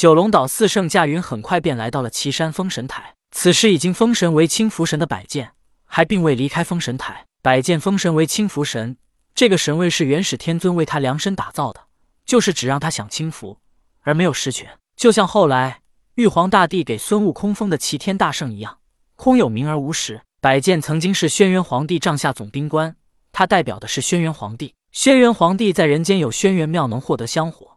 九龙岛四圣驾云很快便来到了岐山封神台。此时已经封神为清福神的百剑，还并未离开封神台。百剑封神为清福神，这个神位是元始天尊为他量身打造的，就是只让他享清福，而没有实权。就像后来玉皇大帝给孙悟空封的齐天大圣一样，空有名而无实。百剑曾经是轩辕皇帝帐下总兵官，他代表的是轩辕皇帝。轩辕皇帝在人间有轩辕庙，能获得香火。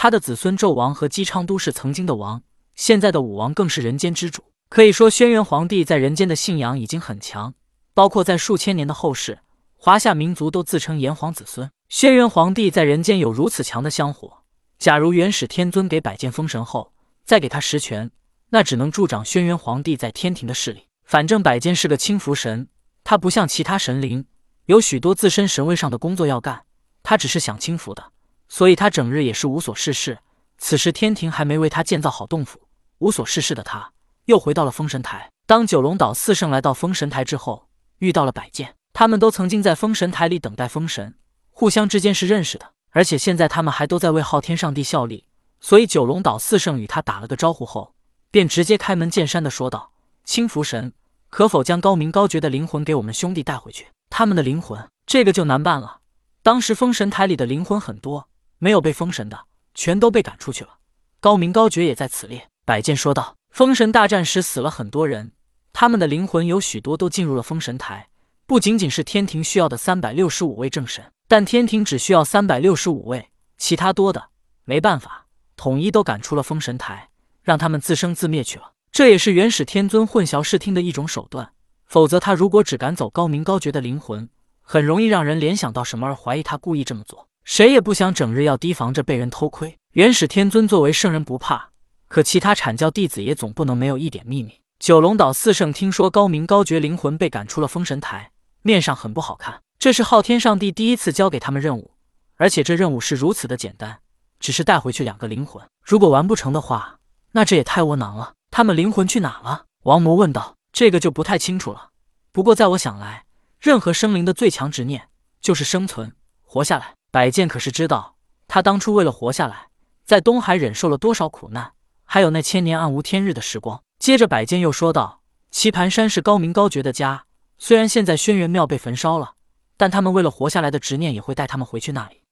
他的子孙纣王和姬昌都是曾经的王，现在的武王更是人间之主。可以说，轩辕皇帝在人间的信仰已经很强，包括在数千年的后世，华夏民族都自称炎黄子孙。轩辕皇帝在人间有如此强的香火，假如元始天尊给百剑封神后再给他实权，那只能助长轩辕皇帝在天庭的势力。反正百剑是个轻浮神，他不像其他神灵，有许多自身神位上的工作要干，他只是享清福的。所以他整日也是无所事事。此时天庭还没为他建造好洞府，无所事事的他又回到了封神台。当九龙岛四圣来到封神台之后，遇到了百剑，他们都曾经在封神台里等待封神，互相之间是认识的。而且现在他们还都在为昊天上帝效力，所以九龙岛四圣与他打了个招呼后，便直接开门见山的说道：“青福神，可否将高明高绝的灵魂给我们兄弟带回去？他们的灵魂，这个就难办了。当时封神台里的灵魂很多。”没有被封神的，全都被赶出去了。高明高觉也在此列。百剑说道：“封神大战时死了很多人，他们的灵魂有许多都进入了封神台。不仅仅是天庭需要的三百六十五位正神，但天庭只需要三百六十五位，其他多的没办法，统一都赶出了封神台，让他们自生自灭去了。这也是元始天尊混淆视听的一种手段。否则，他如果只赶走高明高觉的灵魂，很容易让人联想到什么而怀疑他故意这么做。”谁也不想整日要提防着被人偷窥。元始天尊作为圣人不怕，可其他阐教弟子也总不能没有一点秘密。九龙岛四圣听说高明高觉灵魂被赶出了封神台，面上很不好看。这是昊天上帝第一次交给他们任务，而且这任务是如此的简单，只是带回去两个灵魂。如果完不成的话，那这也太窝囊了。他们灵魂去哪了？王魔问道。这个就不太清楚了。不过在我想来，任何生灵的最强执念就是生存，活下来。百剑可是知道，他当初为了活下来，在东海忍受了多少苦难，还有那千年暗无天日的时光。接着，百剑又说道：“棋盘山是高明高绝的家，虽然现在轩辕庙被焚烧了，但他们为了活下来的执念也会带他们回去那里。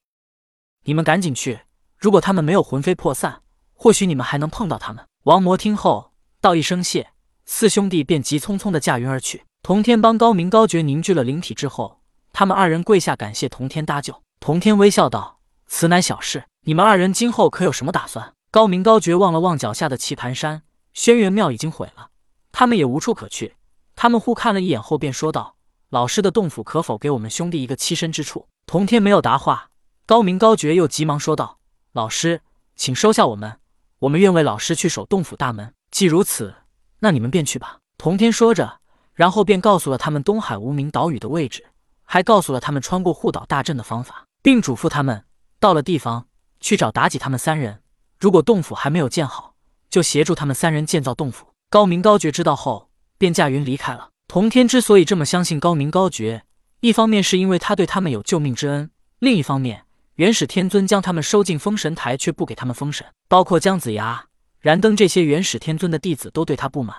你们赶紧去，如果他们没有魂飞魄散，或许你们还能碰到他们。”王魔听后道一声谢，四兄弟便急匆匆的驾云而去。童天帮高明高绝凝聚了灵体之后，他们二人跪下感谢童天搭救。童天微笑道：“此乃小事，你们二人今后可有什么打算？”高明高觉望了望脚下的棋盘山，轩辕庙已经毁了，他们也无处可去。他们互看了一眼后，便说道：“老师的洞府可否给我们兄弟一个栖身之处？”童天没有答话。高明高觉又急忙说道：“老师，请收下我们，我们愿为老师去守洞府大门。既如此，那你们便去吧。”童天说着，然后便告诉了他们东海无名岛屿的位置，还告诉了他们穿过护岛大阵的方法。并嘱咐他们到了地方去找妲己他们三人，如果洞府还没有建好，就协助他们三人建造洞府。高明高觉知道后，便驾云离开了。童天之所以这么相信高明高觉，一方面是因为他对他们有救命之恩，另一方面，元始天尊将他们收进封神台，却不给他们封神，包括姜子牙、燃灯这些元始天尊的弟子都对他不满，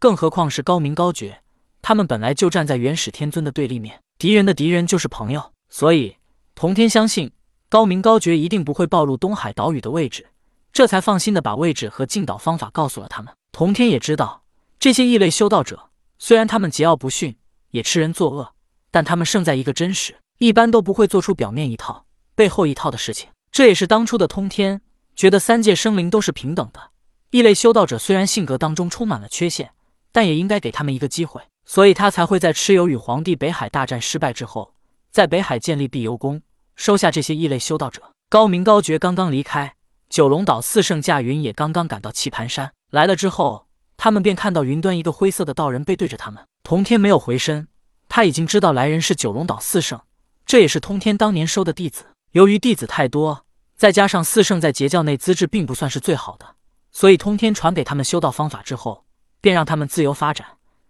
更何况是高明高觉，他们本来就站在元始天尊的对立面，敌人的敌人就是朋友，所以。童天相信高明高觉一定不会暴露东海岛屿的位置，这才放心的把位置和进岛方法告诉了他们。童天也知道这些异类修道者，虽然他们桀骜不驯，也吃人作恶，但他们胜在一个真实，一般都不会做出表面一套背后一套的事情。这也是当初的通天觉得三界生灵都是平等的，异类修道者虽然性格当中充满了缺陷，但也应该给他们一个机会，所以他才会在蚩尤与黄帝北海大战失败之后，在北海建立碧游宫。收下这些异类修道者。高明高觉刚刚离开，九龙岛四圣驾云也刚刚赶到棋盘山。来了之后，他们便看到云端一个灰色的道人背对着他们。童天没有回身，他已经知道来人是九龙岛四圣，这也是通天当年收的弟子。由于弟子太多，再加上四圣在截教内资质并不算是最好的，所以通天传给他们修道方法之后，便让他们自由发展，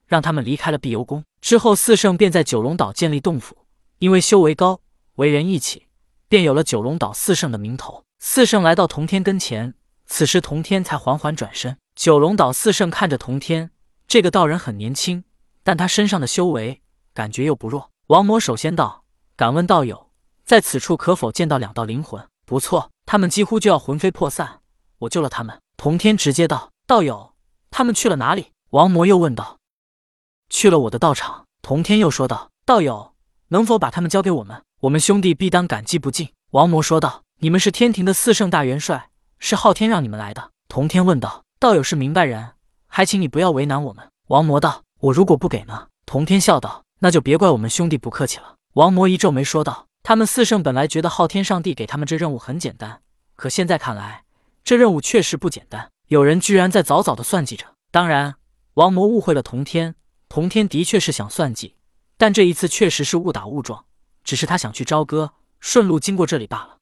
让他们离开了碧游宫。之后，四圣便在九龙岛建立洞府，因为修为高。为人义气，便有了九龙岛四圣的名头。四圣来到童天跟前，此时童天才缓缓转身。九龙岛四圣看着童天，这个道人很年轻，但他身上的修为感觉又不弱。王魔首先道：“敢问道友，在此处可否见到两道灵魂？”不错，他们几乎就要魂飞魄散，我救了他们。童天直接道：“道友，他们去了哪里？”王魔又问道：“去了我的道场。”童天又说道：“道友，能否把他们交给我们？我们兄弟必当感激不尽。”王魔说道：“你们是天庭的四圣大元帅，是昊天让你们来的。”童天问道。道友是明白人，还请你不要为难我们。王魔道：“我如果不给呢？”童天笑道：“那就别怪我们兄弟不客气了。”王魔一皱眉说道：“他们四圣本来觉得昊天上帝给他们这任务很简单，可现在看来，这任务确实不简单。有人居然在早早的算计着。当然，王魔误会了童天。童天的确是想算计，但这一次确实是误打误撞，只是他想去朝歌，顺路经过这里罢了。”